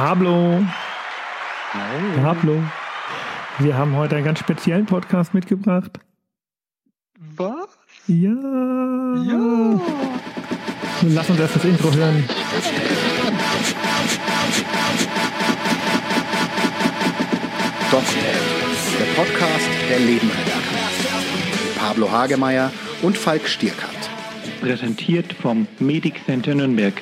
Pablo, Nein. Pablo, wir haben heute einen ganz speziellen Podcast mitgebracht. Was? Ja. Ja. Nun lass uns erst das Intro hören. DocNet, der Podcast, der Leben kann. Pablo Hagemeyer und Falk Stierkat. Präsentiert vom Medic Center Nürnberg.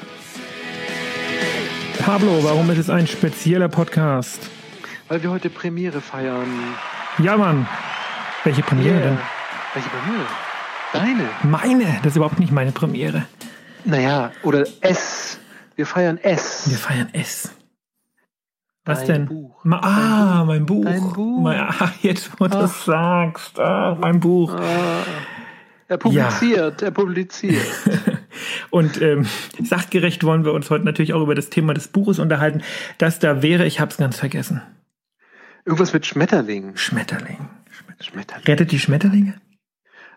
Pablo, warum ist es ein spezieller Podcast? Weil wir heute Premiere feiern. Ja, Mann. Welche Premiere Yeah. denn? Welche Premiere? Deine. Meine. Das ist überhaupt nicht meine Premiere. Naja, oder S. Wir feiern S. Wir feiern S. Was Dein denn? Buch. Ma ah, mein Buch. Dein Buch. Mein, ah, jetzt, wo du es sagst. Ah, mein Buch. Ah, er publiziert, er publiziert. Und ähm, sachgerecht wollen wir uns heute natürlich auch über das Thema des Buches unterhalten. Das da wäre, ich hab's ganz vergessen. Irgendwas mit Schmetterlingen. Schmetterling. Schmetterling. Rettet die Schmetterlinge?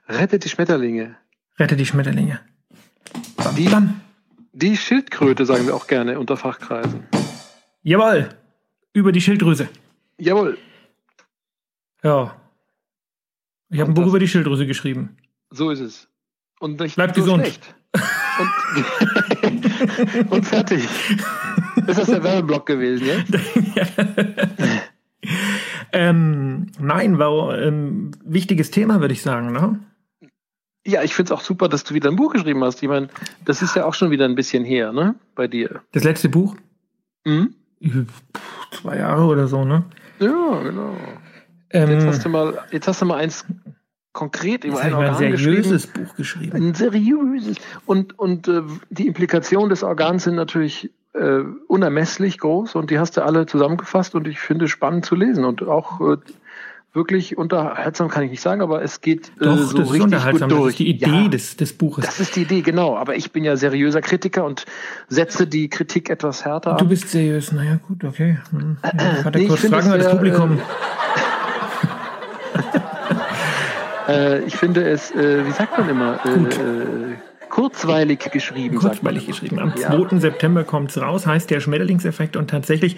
Rettet die Schmetterlinge. Rettet die Schmetterlinge. Die, Bam. die Schildkröte sagen wir auch gerne unter Fachkreisen. Jawohl. Über die Schilddrüse. Jawohl, Ja. Ich habe ein Buch über die Schilddrüse geschrieben. so ist es. Und nicht Bleibt nur gesund. schlecht. Und, und fertig. Ist das der Werbeblock gewesen, ja? ähm, nein, war ähm, wichtiges Thema, würde ich sagen. Ne? Ja, ich finde es auch super, dass du wieder ein Buch geschrieben hast. Ich meine, das ist ja auch schon wieder ein bisschen her, ne? Bei dir. Das letzte Buch? Mhm. Zwei Jahre oder so, ne? Ja, genau. Ähm, Jetzt hast du mal, jetzt hast du mal eins konkret über ein ich mal ein Organ seriöses geschrieben. Buch geschrieben. Ein seriöses. Und, und äh, die Implikationen des Organs sind natürlich äh, unermesslich groß und die hast du alle zusammengefasst und ich finde spannend zu lesen und auch äh, wirklich unterhaltsam kann ich nicht sagen, aber es geht äh, Doch, so das ist richtig unterhaltsam. gut Das durch. ist die Idee ja, des, des Buches. das ist die Idee, genau. Aber ich bin ja seriöser Kritiker und setze die Kritik etwas härter Du an. bist seriös, naja gut, okay. Hm. Ja, Warte nee, ich kurz, fragen es das Publikum. Äh, ich finde es, äh, wie sagt man immer, äh, äh, kurzweilig geschrieben. Kurzweilig geschrieben. Am Ja. 2. September kommt's raus, heißt der Schmetterlingseffekt und tatsächlich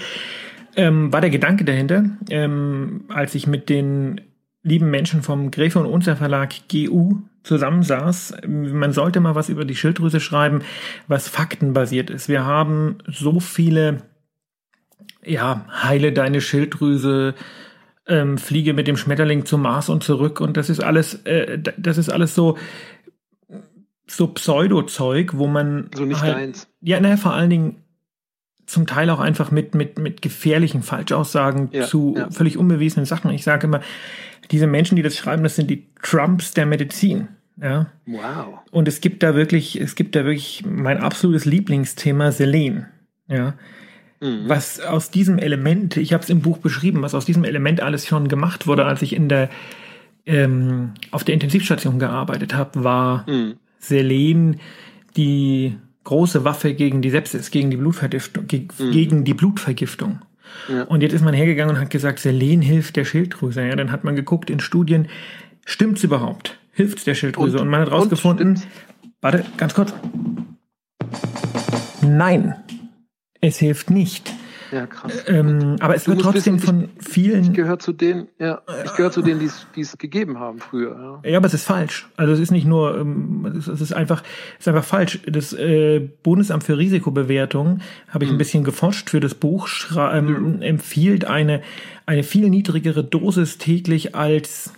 ähm, war der Gedanke dahinter, ähm, als ich mit den lieben Menschen vom Gräfe und Unzer Verlag GU zusammensaß, man sollte mal was über die Schilddrüse schreiben, was faktenbasiert ist. Wir haben so viele, ja, heile deine Schilddrüse, ähm, fliege mit dem Schmetterling zum Mars und zurück und das ist alles, äh, das ist alles so, so Pseudo-Zeug, wo man So nicht halt, deins. ja, naja, vor allen Dingen zum Teil auch einfach mit, mit, mit gefährlichen Falschaussagen Ja, zu ja. völlig unbewiesenen Sachen. Ich sage immer, diese Menschen, die das schreiben, das sind die Trumps der Medizin. Ja. Wow. Und es gibt da wirklich, es gibt da wirklich mein absolutes Lieblingsthema Selen. Ja. Mhm. Was aus diesem Element, ich habe es im Buch beschrieben, was aus diesem Element alles schon gemacht wurde, als ich in der ähm, auf der Intensivstation gearbeitet habe, war Mhm. Selen die große Waffe gegen die Sepsis, gegen die Blutvergiftung, ge gegen die Blutvergiftung. Mhm. Ja. Und jetzt ist man hergegangen und hat gesagt, Selen hilft der Schilddrüse. Ja, dann hat man geguckt in Studien, stimmt's überhaupt? Hilft's der Schilddrüse? Und, Und- man hat und rausgefunden, warte, ganz kurz. Nein, es hilft nicht. Ja, krass. Ähm, aber es Du wird trotzdem wissen, von vielen Ich gehöre zu denen, ja, ich gehöre zu denen, die es- gegeben haben früher. Ja. Ja, aber es ist falsch. Also es ist nicht nur, ähm, es ist einfach, es ist einfach falsch. Das äh, Bundesamt für Risikobewertung habe ich ein bisschen geforscht für das Buch, ähm, empfiehlt eine eine viel niedrigere Dosis täglich als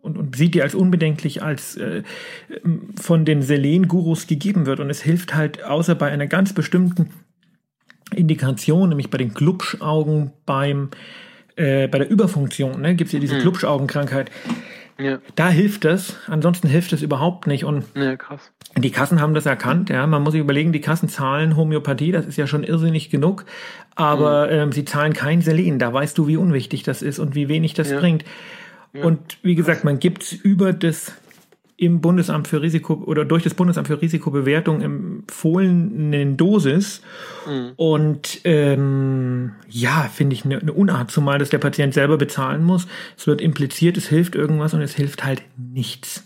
und, und sieht die als unbedenklich als äh, von den Selen-Gurus gegeben wird. Und es hilft halt außer bei einer ganz bestimmten Indikation, nämlich bei den Glubschaugen, beim äh, bei der Überfunktion, ne, gibt es ja diese Glubschaugenkrankheit. Ja, Da hilft es, ansonsten hilft es überhaupt nicht. Und ja, krass. die Kassen haben das erkannt, ja. Man muss sich überlegen, die Kassen zahlen Homöopathie, das ist ja schon irrsinnig genug, aber ähm, sie zahlen kein Selen. Da weißt du, wie unwichtig das ist und wie wenig das Ja. bringt. Und wie gesagt, man gibt über das im Bundesamt für Risiko oder durch das Bundesamt für Risikobewertung empfohlenen Dosis. Und ähm, ja, finde ich eine, eine Unart, zumal das der Patient selber bezahlen muss. Es wird impliziert, es hilft irgendwas und es hilft halt nichts.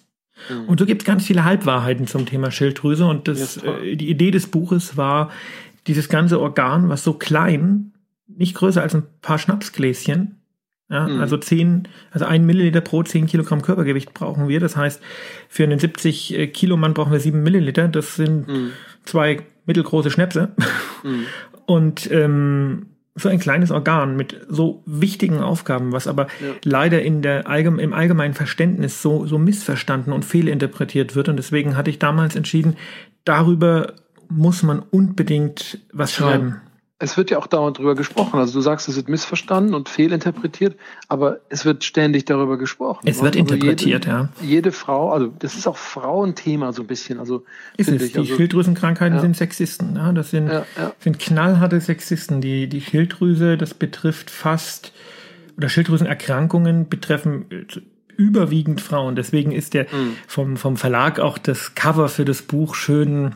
Und so gibt es ganz viele Halbwahrheiten zum Thema Schilddrüse. Und das, Ja, äh, die Idee des Buches war, dieses ganze Organ, was so klein nicht größer als ein paar Schnapsgläschen. Ja, Mhm. Also 10, also ein Milliliter pro 10 Kilogramm Körpergewicht brauchen wir. Das heißt, für einen 70 äh, Kilo Mann brauchen wir 7 Milliliter. Das sind Mhm. zwei mittelgroße Schnäpse. Mhm. Und ähm, so ein kleines Organ mit so wichtigen Aufgaben, was aber Ja. leider in der allgeme im allgemeinen Verständnis so, so missverstanden und fehlinterpretiert wird. Und deswegen hatte ich damals entschieden, darüber muss man unbedingt was schreiben. Es wird ja auch dauernd drüber gesprochen. Also du sagst, es wird missverstanden und fehlinterpretiert, aber es wird ständig darüber gesprochen. Es wird Also interpretiert, jede, ja. Jede Frau, also das ist auch Frauenthema so ein bisschen. Also Ist es. ich. Die Also, Schilddrüsenkrankheiten Ja. sind Sexisten. Ja, das sind, ja, ja. sind knallharte Sexisten. Die, die Schilddrüse, das betrifft fast, oder Schilddrüsenerkrankungen betreffen äh, überwiegend Frauen. Deswegen ist der Mhm. vom, vom Verlag auch das Cover für das Buch schön,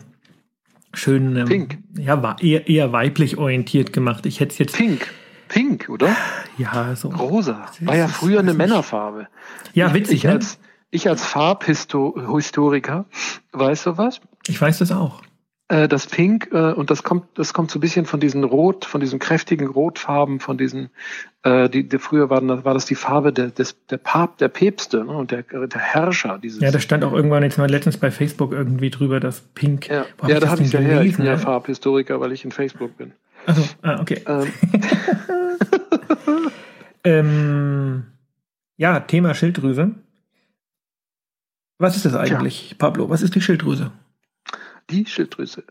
schön, ähm, Pink. ja, war eher, eher weiblich orientiert gemacht. Ich hätte es jetzt, Pink. Pink, oder? ja, so. Rosa. War ja früher eine weiß. Männerfarbe. Ja, ich, witzig, ich ne? als, ich als Farbhistoriker, weißt du was? Ich weiß das auch. Äh, das Pink, äh, und das kommt, das kommt so ein bisschen von diesen Rot, von diesen kräftigen Rotfarben, von diesen, äh, die, die früher waren, das- war das die Farbe der, des, der Pap, der Päpste, ne, und der, der Herrscher, dieses. Ja, das stand auch irgendwann jetzt mal letztens bei Facebook irgendwie drüber, das Pink. ja, hab ja da das habe ich ja her. Ich bin ja? Farbhistoriker, weil ich in Facebook bin. Also, ah, okay. Ähm, Ähm, ja, Thema Schilddrüse. Was ist das eigentlich, Pablo? Was ist die Schilddrüse? Die Schilddrüse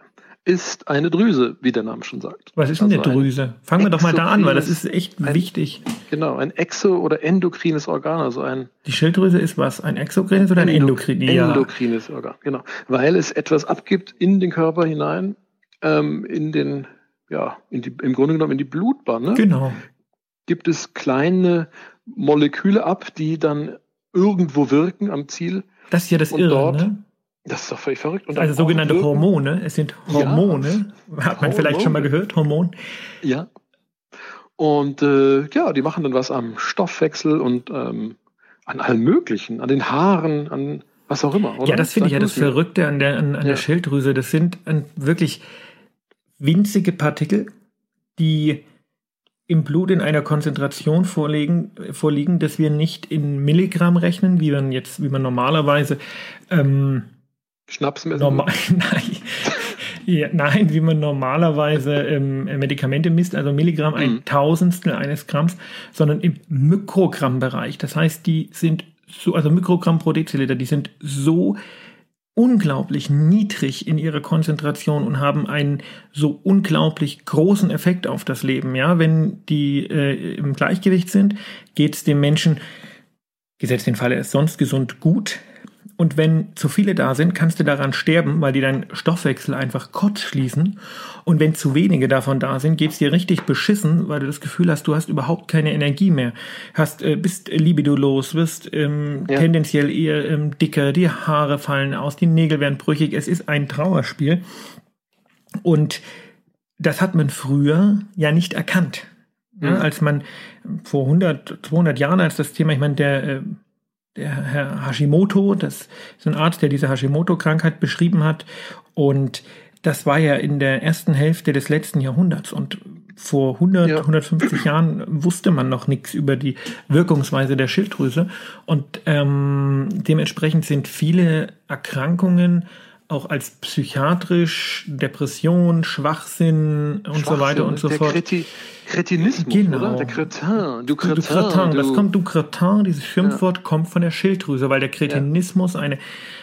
ist eine Drüse, wie der Name schon sagt. Was ist denn Also eine ein- Drüse? Fangen wir doch mal da an, weil das ist echt ein- wichtig. Genau, ein exo- oder endokrines Organ, also ein Die Schilddrüse ist was? Ein exokrines oder ein Endo- endokrin? Ja. endokrines Organ, genau. Weil es etwas abgibt in den Körper hinein, ähm, in den, ja, in die, im Grunde genommen in die Blutbahn. Ne? Genau. Gibt es kleine Moleküle ab, die dann irgendwo wirken am Ziel. Das ist ja das Und Irre, dort- ne? Das ist doch völlig verrückt. Und Also sogenannte Hormone. Es sind Hormone. Hat man vielleicht schon mal Hormone. gehört? Hormon. Ja. Und äh, ja, die machen dann was am Stoffwechsel und ähm, an allem Möglichen, an den Haaren, an was auch immer. Oder? Ja, das finde ich ja das. Verrückte an der, an, an Ja. der Schilddrüse. Das sind an wirklich winzige Partikel, die im Blut in einer Konzentration vorliegen, vorliegen, dass wir nicht in Milligramm rechnen, wie man jetzt, wie man normalerweise ähm, Schnaps messen. normal, nein, ja, nein, wie man normalerweise ähm, Medikamente misst, also Milligramm ein Mhm. Tausendstel eines Gramms, sondern im Mikrogrammbereich. Das heißt, die sind so, also Mikrogramm pro Deziliter, die sind so unglaublich niedrig in ihrer Konzentration und haben einen so unglaublich großen Effekt auf das Leben. Ja, wenn die äh, im Gleichgewicht sind, geht es dem Menschen, gesetzt den Fall, er ist sonst gesund, gut. Und wenn zu viele da sind, kannst du daran sterben, weil die deinen Stoffwechsel einfach kurz schließen. Und wenn zu wenige davon da sind, geht's dir richtig beschissen, weil du das Gefühl hast, du hast überhaupt keine Energie mehr. Hast, äh, bist libidolos, wirst ähm, Ja. tendenziell eher ähm, dicker, die Haare fallen aus, die Nägel werden brüchig. Es ist ein Trauerspiel. Und das hat man früher ja nicht erkannt. Ja, Mhm. als man vor 100, 200 Jahren, als das Thema, ich meine, der, äh, der Herr Hashimoto, das ist ein Arzt, der diese Hashimoto-Krankheit beschrieben hat. Und das war ja in der ersten Hälfte des letzten Jahrhunderts. Und vor 100, Ja. 150 Jahren wusste man noch nichts über die Wirkungsweise der Schilddrüse. Und ähm, dementsprechend sind viele Erkrankungen auch als psychiatrisch, Depression, Schwachsinn und so weiter und so fort. Kreti Kretinismus, Genau. oder? Der Kretin. Du Du Kretin. Cretin, das du- kommt, du Cretin, dieses Schimpfwort kommt von der Schilddrüse, weil der Kretinismus eine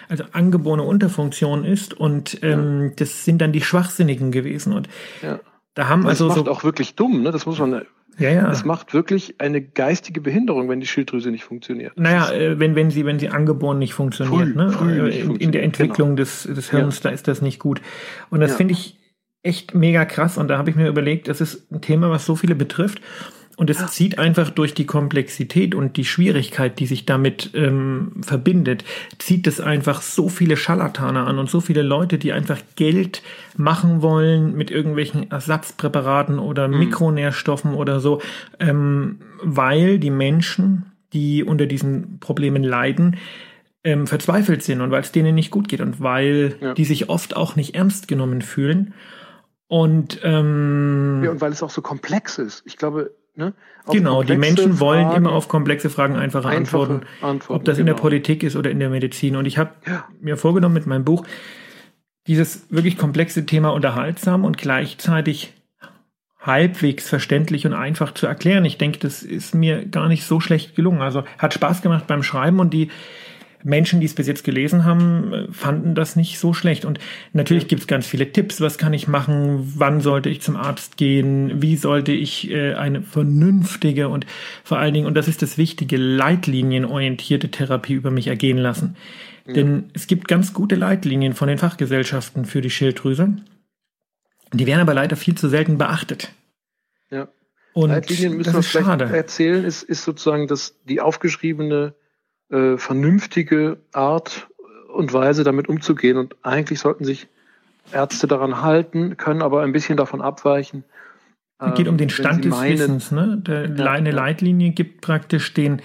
also angeborene Unterfunktion ist und ähm, das sind dann die Schwachsinnigen gewesen und Ja. da haben Das also macht so auch wirklich dumm, ne? Das muss man. Ja ja. Das macht wirklich eine geistige Behinderung, wenn die Schilddrüse nicht funktioniert. naja äh, wenn wenn sie wenn sie angeboren nicht funktioniert Früh- ne? früh Äh, nicht in, in funktioniert, der Entwicklung des des Hirns da ist das nicht gut. Und das Ja. finde ich echt mega krass und da habe ich mir überlegt das ist ein Thema was so viele betrifft Und es zieht einfach durch die Komplexität und die Schwierigkeit, die sich damit ähm, verbindet, zieht es einfach so viele Scharlatane an und so viele Leute, die einfach Geld machen wollen mit irgendwelchen Ersatzpräparaten oder Mikronährstoffen oder so, ähm, weil die Menschen, die unter diesen Problemen leiden, ähm, verzweifelt sind und weil es denen nicht gut geht und weil Ja. die sich oft auch nicht ernst genommen fühlen. Und, ähm, ja, und weil es auch so komplex ist. Ich glaube, ne, genau, die Menschen wollen Fragen, immer auf komplexe Fragen einfache, einfache Antworten, Antworten, ob das genau. in der genau. Politik ist oder in der Medizin. Und ich habe ja. mir vorgenommen mit meinem Buch, dieses wirklich komplexe Thema unterhaltsam und gleichzeitig halbwegs verständlich und einfach zu erklären. Ich denke, das ist mir gar nicht so schlecht gelungen. Also hat Spaß gemacht beim Schreiben und die Menschen, die es bis jetzt gelesen haben, fanden das nicht so schlecht. Und natürlich gibt es ganz viele Tipps. Was kann ich machen? Wann sollte ich zum Arzt gehen? Wie sollte ich äh, eine vernünftige und vor allen Dingen, und das ist das Wichtige, leitlinienorientierte Therapie über mich ergehen lassen? Ja. Denn es gibt ganz gute Leitlinien von den Fachgesellschaften für die Schilddrüse. Die werden aber leider viel zu selten beachtet. Ja. Und Leitlinien müssen wir vielleicht schade. erzählen, ist, ist sozusagen das, die aufgeschriebene äh, vernünftige Art und Weise damit umzugehen. Und eigentlich sollten sich Ärzte daran halten, können aber ein bisschen davon abweichen. Es geht um den ähm, Stand des meinen, Wissens. Ne? Der, ja, eine Leitlinie gibt praktisch den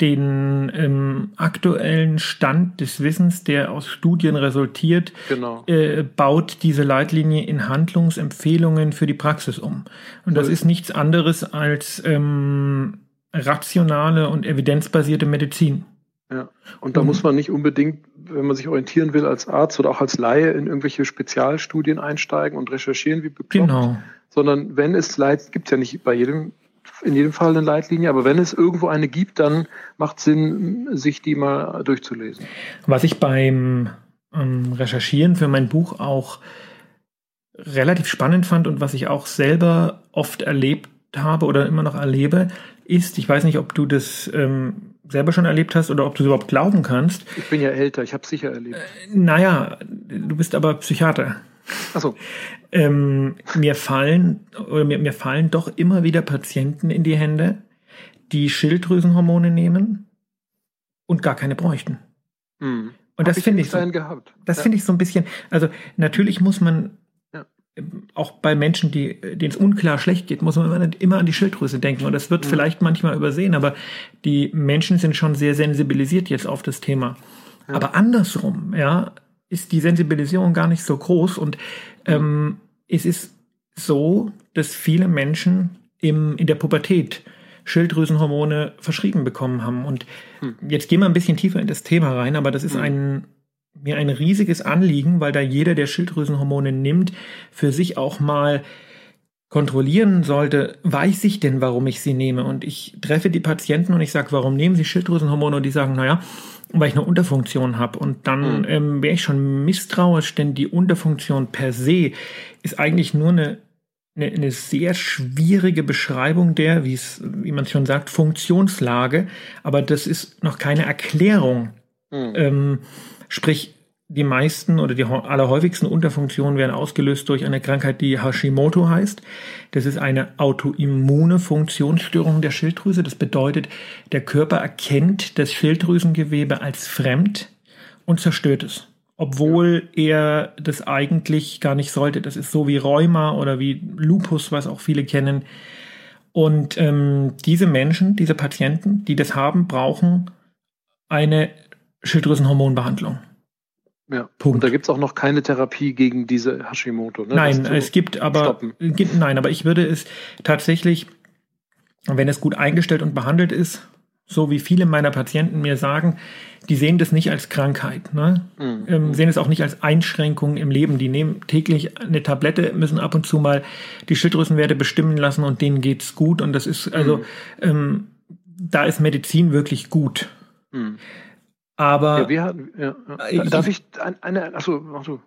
den ähm, aktuellen Stand des Wissens, der aus Studien resultiert, genau. äh, baut diese Leitlinie in Handlungsempfehlungen für die Praxis um. Und das ist nichts anderes als ähm, rationale und evidenzbasierte Medizin. Ja, und da mhm. muss man nicht unbedingt, wenn man sich orientieren will als Arzt oder auch als Laie, in irgendwelche Spezialstudien einsteigen und recherchieren wie bekloppt. Genau. Sondern wenn es Leit, gibt es ja nicht bei jedem in jedem Fall eine Leitlinie, aber wenn es irgendwo eine gibt, dann macht es Sinn, sich die mal durchzulesen. Was ich beim ähm, Recherchieren für mein Buch auch relativ spannend fand und was ich auch selber oft erlebt habe oder immer noch erlebe, ist, ich weiß nicht, ob du das ähm, selber schon erlebt hast oder ob du es überhaupt glauben kannst. Ich bin ja älter, ich habe es sicher erlebt. Äh, naja, du bist aber Psychiater. Ach so. Ähm, mir fallen oder mir, mir fallen doch immer wieder Patienten in die Hände, die Schilddrüsenhormone nehmen und gar keine bräuchten. Hm. Und Hab das finde ich, so, das ja. finde ich so ein bisschen, also natürlich muss man. Auch bei Menschen, die, denen es unklar schlecht geht, muss man immer, an die Schilddrüse denken. Und das wird mhm. vielleicht manchmal übersehen, aber die Menschen sind schon sehr sensibilisiert jetzt auf das Thema. Ja. Aber andersrum, ja, ist die Sensibilisierung gar nicht so groß und ähm, es ist so, dass viele Menschen im, in der Pubertät Schilddrüsenhormone verschrieben bekommen haben. Und hm. jetzt gehen wir ein bisschen tiefer in das Thema rein, aber das ist hm. ein, mir ein riesiges Anliegen, weil da jeder, der Schilddrüsenhormone nimmt, für sich auch mal kontrollieren sollte, weiß ich denn, warum ich sie nehme? Und ich treffe die Patienten und ich sage, warum nehmen sie Schilddrüsenhormone? Und die sagen, naja, weil ich eine Unterfunktion habe. Und dann mhm. ähm, wäre ich schon misstrauisch, denn die Unterfunktion per se ist eigentlich nur eine, eine, eine sehr schwierige Beschreibung der, wie es, wie man schon sagt, Funktionslage. Aber das ist noch keine Erklärung. Mhm. Ähm, sprich, die meisten oder die allerhäufigsten Unterfunktionen werden ausgelöst durch eine Krankheit, die Hashimoto heißt. Das ist eine autoimmune Funktionsstörung der Schilddrüse. Das bedeutet, der Körper erkennt das Schilddrüsengewebe als fremd und zerstört es. Obwohl er das eigentlich gar nicht sollte. Das ist so wie Rheuma oder wie Lupus, was auch viele kennen. Und ähm, diese Menschen, diese Patienten, die das haben, brauchen eine Schilddrüsenhormonbehandlung. Ja. Punkt. Und da gibt es auch noch keine Therapie gegen diese Hashimoto. Ne? Nein, es gibt aber gibt, nein, aber ich würde es tatsächlich, wenn es gut eingestellt und behandelt ist, so wie viele meiner Patienten mir sagen, die sehen das nicht als Krankheit, ne? Mhm. Ähm, sehen es auch nicht als Einschränkung im Leben. Die nehmen täglich eine Tablette, müssen ab und zu mal die Schilddrüsenwerte bestimmen lassen und denen geht's gut. Und das ist also, mhm. ähm, da ist Medizin wirklich gut. Mhm. Aber ja, wir hatten, ja, ja. darf ich eine, achso, achso.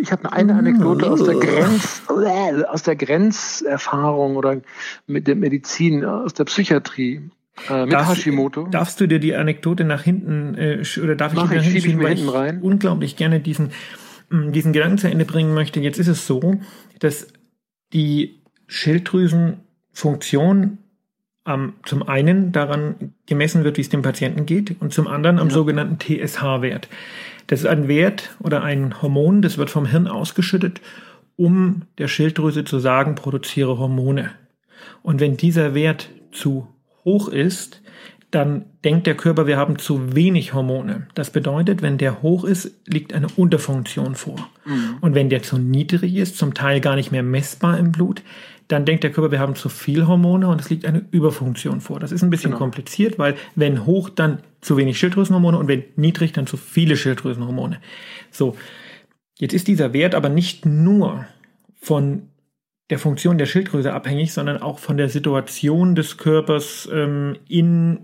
Ich habe eine Anekdote aus der Grenz, aus der Grenzerfahrung oder mit der Medizin, aus der Psychiatrie. Äh, mit darfst, Hashimoto. Darfst du dir die Anekdote nach hinten äh, oder darf Mach ich, ich, ich mir hinten rein? unglaublich gerne diesen mm, diesen Gedanken zu Ende bringen möchte. Jetzt ist es so, dass die Schilddrüsenfunktion ähm, zum einen daran gemessen wird, wie es dem Patienten geht, und zum anderen am ja. sogenannten TSH-Wert. Das ist ein Wert oder ein Hormon, das wird vom Hirn ausgeschüttet, um der Schilddrüse zu sagen, produziere Hormone. Und wenn dieser Wert zu hoch ist, dann denkt der Körper, wir haben zu wenig Hormone. Das bedeutet, wenn der hoch ist, liegt eine Unterfunktion vor. Mhm. Und wenn der zu niedrig ist, zum Teil gar nicht mehr messbar im Blut, dann denkt der Körper, wir haben zu viel Hormone und es liegt eine Überfunktion vor. Das ist ein bisschen genau. kompliziert, weil wenn hoch, dann zu wenig Schilddrüsenhormone und wenn niedrig, dann zu viele Schilddrüsenhormone. So, jetzt ist dieser Wert aber nicht nur von der Funktion der Schilddrüse abhängig, sondern auch von der Situation des Körpers ähm, in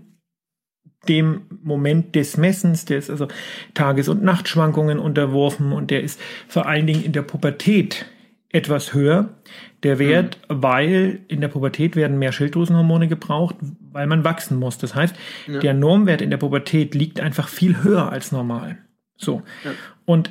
dem Moment des Messens, der ist also Tages- und Nachtschwankungen unterworfen und der ist vor allen Dingen in der Pubertät etwas höher, der Wert, mhm. weil in der Pubertät werden mehr Schilddrüsenhormone gebraucht, weil man wachsen muss. Das heißt, ja. der Normwert in der Pubertät liegt einfach viel höher als normal. So. Ja. Und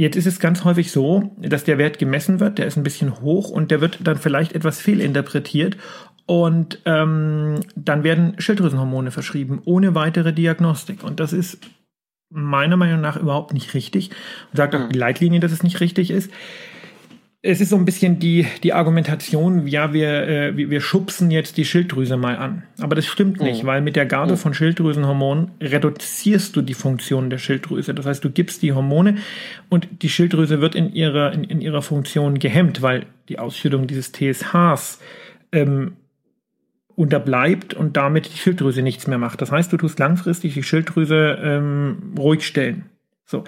Jetzt ist es ganz häufig so, dass der Wert gemessen wird, der ist ein bisschen hoch und der wird dann vielleicht etwas fehlinterpretiert und ähm, dann werden Schilddrüsenhormone verschrieben, ohne weitere Diagnostik. Und das ist meiner Meinung nach überhaupt nicht richtig. Und sagt auch die Leitlinie, dass es nicht richtig ist es ist so ein bisschen die, die Argumentation, ja, wir, äh, wir schubsen jetzt die Schilddrüse mal an. Aber das stimmt nicht, mhm. weil mit der Gabe mhm. von Schilddrüsenhormonen reduzierst du die Funktion der Schilddrüse. Das heißt, du gibst die Hormone und die Schilddrüse wird in ihrer, in, in ihrer Funktion gehemmt, weil die Ausschüttung dieses TSHs ähm, unterbleibt und damit die Schilddrüse nichts mehr macht. Das heißt, du tust langfristig die Schilddrüse ähm, ruhig stellen. So.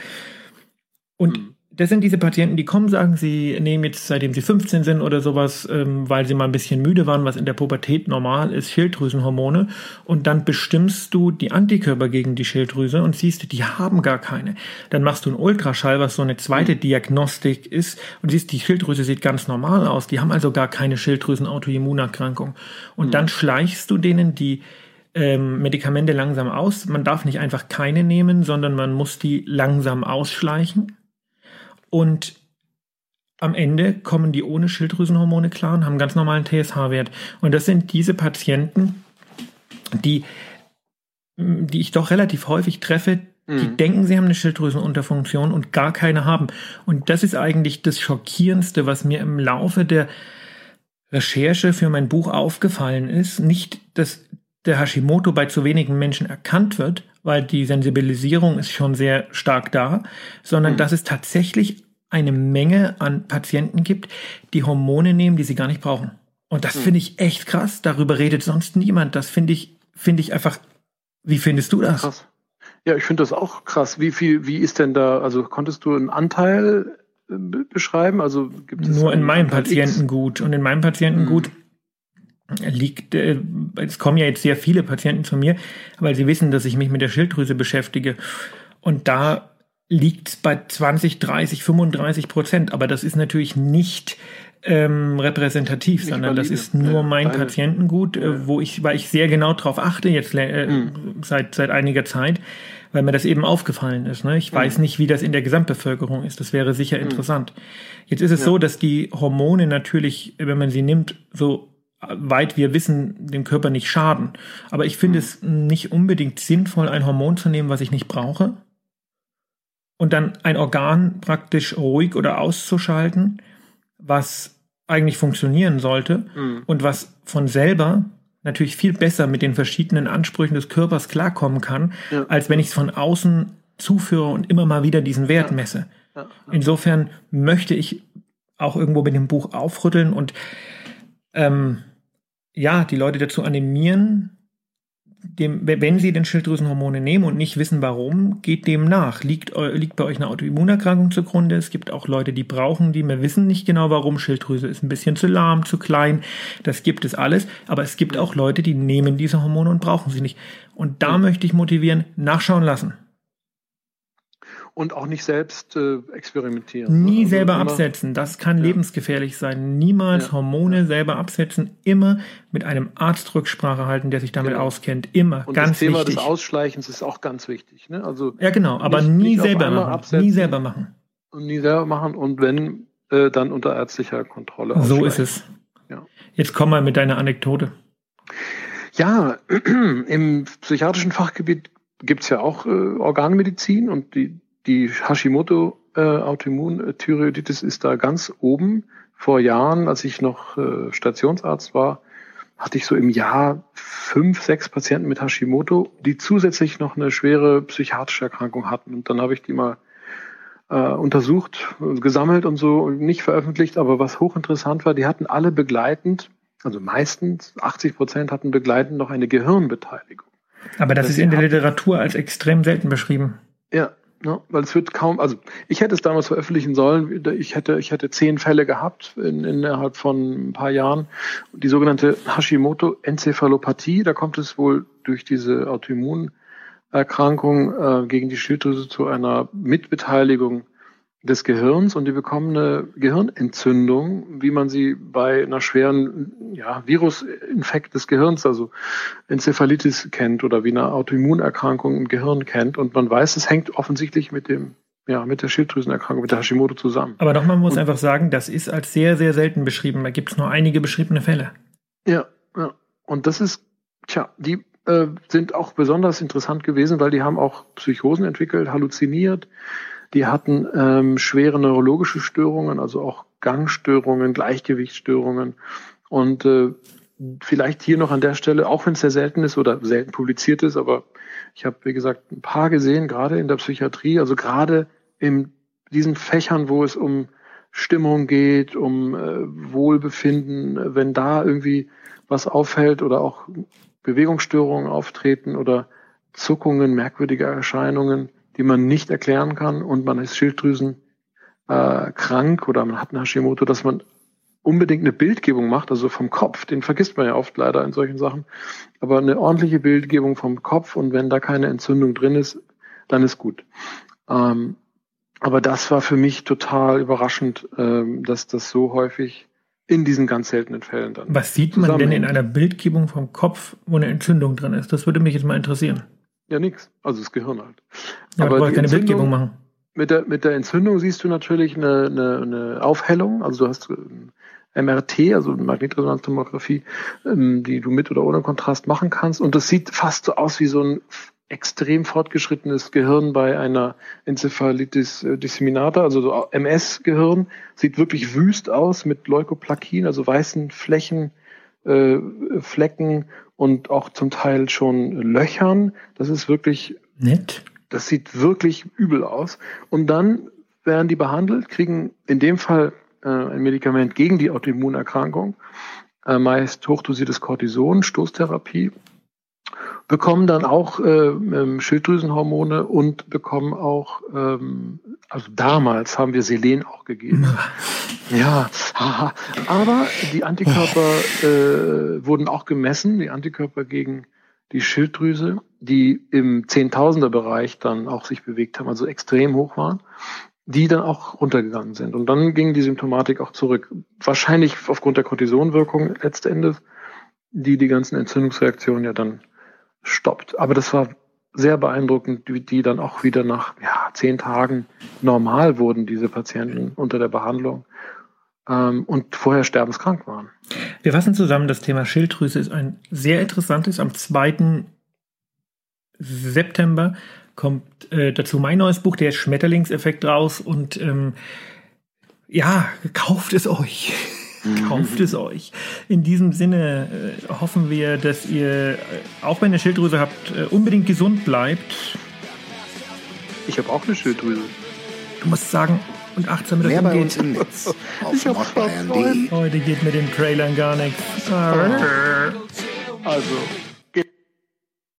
Und mhm das sind diese Patienten, die kommen, sagen, sie nehmen jetzt, seitdem sie 15 sind oder sowas, ähm, weil sie mal ein bisschen müde waren, was in der Pubertät normal ist, Schilddrüsenhormone. Und dann bestimmst du die Antikörper gegen die Schilddrüse und siehst, die haben gar keine. Dann machst du einen Ultraschall, was so eine zweite Diagnostik ist, und siehst, die Schilddrüse sieht ganz normal aus. Die haben also gar keine Schilddrüsenautoimmunerkrankung. Und mhm. dann schleichst du denen die ähm, Medikamente langsam aus. Man darf nicht einfach keine nehmen, sondern man muss die langsam ausschleichen und am Ende kommen die ohne Schilddrüsenhormone klar und haben ganz normalen TSH-Wert. Und das sind diese Patienten, die, die ich doch relativ häufig treffe, die mhm. denken, sie haben eine Schilddrüsenunterfunktion und gar keine haben. Und das ist eigentlich das Schockierendste, was mir im Laufe der Recherche für mein Buch aufgefallen ist. Nicht, dass der Hashimoto bei zu wenigen Menschen erkannt wird, weil die Sensibilisierung ist schon sehr stark da, sondern mhm. dass es tatsächlich eine Menge an Patienten gibt, die Hormone nehmen, die sie gar nicht brauchen. Und das mhm. finde ich echt krass. Darüber redet sonst niemand. Das finde ich, finde ich einfach. Wie findest du das? Krass. Ja, ich finde das auch krass. Wie viel, wie ist denn da, also konntest du einen Anteil äh, beschreiben? Also gibt es nur in meinem Patientengut und in meinem Patientengut mhm liegt, äh, es kommen ja jetzt sehr viele Patienten zu mir, weil sie wissen, dass ich mich mit der Schilddrüse beschäftige. Und da liegt es bei 20, 30, 35 Prozent. Aber das ist natürlich nicht ähm, repräsentativ, nicht sondern valide. das ist nur mein Deine. Patientengut, äh, wo ich, weil ich sehr genau drauf achte jetzt äh, mhm. seit seit einiger Zeit, weil mir das eben aufgefallen ist. Ne? Ich mhm. weiß nicht, wie das in der Gesamtbevölkerung ist. Das wäre sicher mhm. interessant. Jetzt ist es ja. so, dass die Hormone natürlich, wenn man sie nimmt, so weit wir wissen, dem Körper nicht schaden. Aber ich finde es nicht unbedingt sinnvoll, ein Hormon zu nehmen, was ich nicht brauche. Und dann ein Organ praktisch ruhig oder auszuschalten, was eigentlich funktionieren sollte mhm. und was von selber natürlich viel besser mit den verschiedenen Ansprüchen des Körpers klarkommen kann, ja. als wenn ich es von außen zuführe und immer mal wieder diesen Wert messe. Ja. Ja. Insofern möchte ich auch irgendwo mit dem Buch aufrütteln und ähm, ja, die Leute dazu animieren, dem, wenn sie den Schilddrüsenhormone nehmen und nicht wissen warum, geht dem nach. Liegt, liegt bei euch eine Autoimmunerkrankung zugrunde? Es gibt auch Leute, die brauchen die, wir wissen nicht genau warum. Schilddrüse ist ein bisschen zu lahm, zu klein. Das gibt es alles. Aber es gibt auch Leute, die nehmen diese Hormone und brauchen sie nicht. Und da möchte ich motivieren, nachschauen lassen und auch nicht selbst äh, experimentieren. Nie also selber absetzen, das kann ja. lebensgefährlich sein. Niemals ja. Hormone ja. selber absetzen, immer mit einem Arzt Rücksprache halten, der sich damit genau. auskennt. Immer, und ganz wichtig. Das Thema wichtig. des Ausschleichens ist auch ganz wichtig. Ne? Also ja, genau, aber nicht, nie nicht selber machen. Nie selber machen. Und nie selber machen und wenn, äh, dann unter ärztlicher Kontrolle. So ist es. Jetzt komm mal mit deiner Anekdote. Ja, im psychiatrischen Fachgebiet gibt es ja auch äh, Organmedizin und die die Hashimoto äh, Autoimmunthyreoiditis ist da ganz oben. Vor Jahren, als ich noch äh, Stationsarzt war, hatte ich so im Jahr fünf, sechs Patienten mit Hashimoto, die zusätzlich noch eine schwere psychiatrische Erkrankung hatten. Und dann habe ich die mal äh, untersucht, gesammelt und so, nicht veröffentlicht, aber was hochinteressant war, die hatten alle begleitend, also meistens 80 Prozent hatten begleitend noch eine Gehirnbeteiligung. Aber das, das ist in der Literatur als extrem selten beschrieben. Ja, ja, weil es wird kaum, also ich hätte es damals veröffentlichen sollen, ich hätte, ich hätte zehn Fälle gehabt in, innerhalb von ein paar Jahren. Die sogenannte Hashimoto-Enzephalopathie, da kommt es wohl durch diese Autoimmunerkrankung äh, gegen die Schilddrüse zu einer Mitbeteiligung des Gehirns und die bekommen eine Gehirnentzündung, wie man sie bei einer schweren ja, Virusinfekt des Gehirns, also Enzephalitis kennt oder wie eine Autoimmunerkrankung im Gehirn kennt. Und man weiß, es hängt offensichtlich mit dem ja, mit der Schilddrüsenerkrankung, mit der Hashimoto zusammen. Aber doch, man muss und, einfach sagen, das ist als sehr, sehr selten beschrieben. Da gibt es nur einige beschriebene Fälle. Ja, ja. Und das ist, tja, die äh, sind auch besonders interessant gewesen, weil die haben auch Psychosen entwickelt, halluziniert, die hatten ähm, schwere neurologische Störungen, also auch Gangstörungen, Gleichgewichtsstörungen. Und äh, vielleicht hier noch an der Stelle, auch wenn es sehr selten ist oder selten publiziert ist, aber ich habe, wie gesagt, ein paar gesehen, gerade in der Psychiatrie, also gerade in diesen Fächern, wo es um Stimmung geht, um äh, Wohlbefinden, wenn da irgendwie was auffällt oder auch Bewegungsstörungen auftreten oder Zuckungen, merkwürdige Erscheinungen, die man nicht erklären kann und man ist Schilddrüsen äh, krank oder man hat eine Hashimoto, dass man unbedingt eine Bildgebung macht, also vom Kopf, den vergisst man ja oft leider in solchen Sachen, aber eine ordentliche Bildgebung vom Kopf und wenn da keine Entzündung drin ist, dann ist gut. Ähm, aber das war für mich total überraschend, ähm, dass das so häufig in diesen ganz seltenen Fällen dann. Was sieht man denn in einer Bildgebung vom Kopf, wo eine Entzündung drin ist? Das würde mich jetzt mal interessieren. Ja, nix. Also das Gehirn halt. Ja, aber keine Bildgebung machen. Mit der, mit der Entzündung siehst du natürlich eine, eine, eine Aufhellung. Also du hast MRT, also Magnetresonanztomographie, ähm, die du mit oder ohne Kontrast machen kannst. Und das sieht fast so aus wie so ein extrem fortgeschrittenes Gehirn bei einer Enzephalitis äh, disseminata, also so MS-Gehirn, sieht wirklich wüst aus mit Leukoplakien, also weißen Flächen, äh, Flecken und auch zum Teil schon Löchern. Das ist wirklich nett. Das sieht wirklich übel aus. Und dann werden die behandelt, kriegen in dem Fall äh, ein Medikament gegen die Autoimmunerkrankung, äh, meist hochdosiertes Cortison, Stoßtherapie, bekommen dann auch äh, ähm, Schilddrüsenhormone und bekommen auch, ähm, also damals haben wir Selen auch gegeben. ja, haha. aber die Antikörper äh, wurden auch gemessen, die Antikörper gegen die Schilddrüse, die im Zehntausender-Bereich dann auch sich bewegt haben, also extrem hoch waren, die dann auch runtergegangen sind. Und dann ging die Symptomatik auch zurück. Wahrscheinlich aufgrund der Cortisonwirkung letzten die die ganzen Entzündungsreaktionen ja dann stoppt. Aber das war sehr beeindruckend, wie die dann auch wieder nach ja, zehn Tagen normal wurden, diese Patienten unter der Behandlung ähm, und vorher sterbenskrank waren. Wir fassen zusammen, das Thema Schilddrüse ist ein sehr interessantes. Am 2. September kommt äh, dazu mein neues Buch, der Schmetterlingseffekt raus und ähm, ja, kauft es euch. Kauft es euch. In diesem Sinne äh, hoffen wir, dass ihr, äh, auch wenn ihr Schilddrüse habt, äh, unbedingt gesund bleibt. Ich habe auch eine Schilddrüse. Du musst sagen, und achtsam mit Mehr bei uns im Netz auf Heute geht mit den Trailern gar nichts. Also.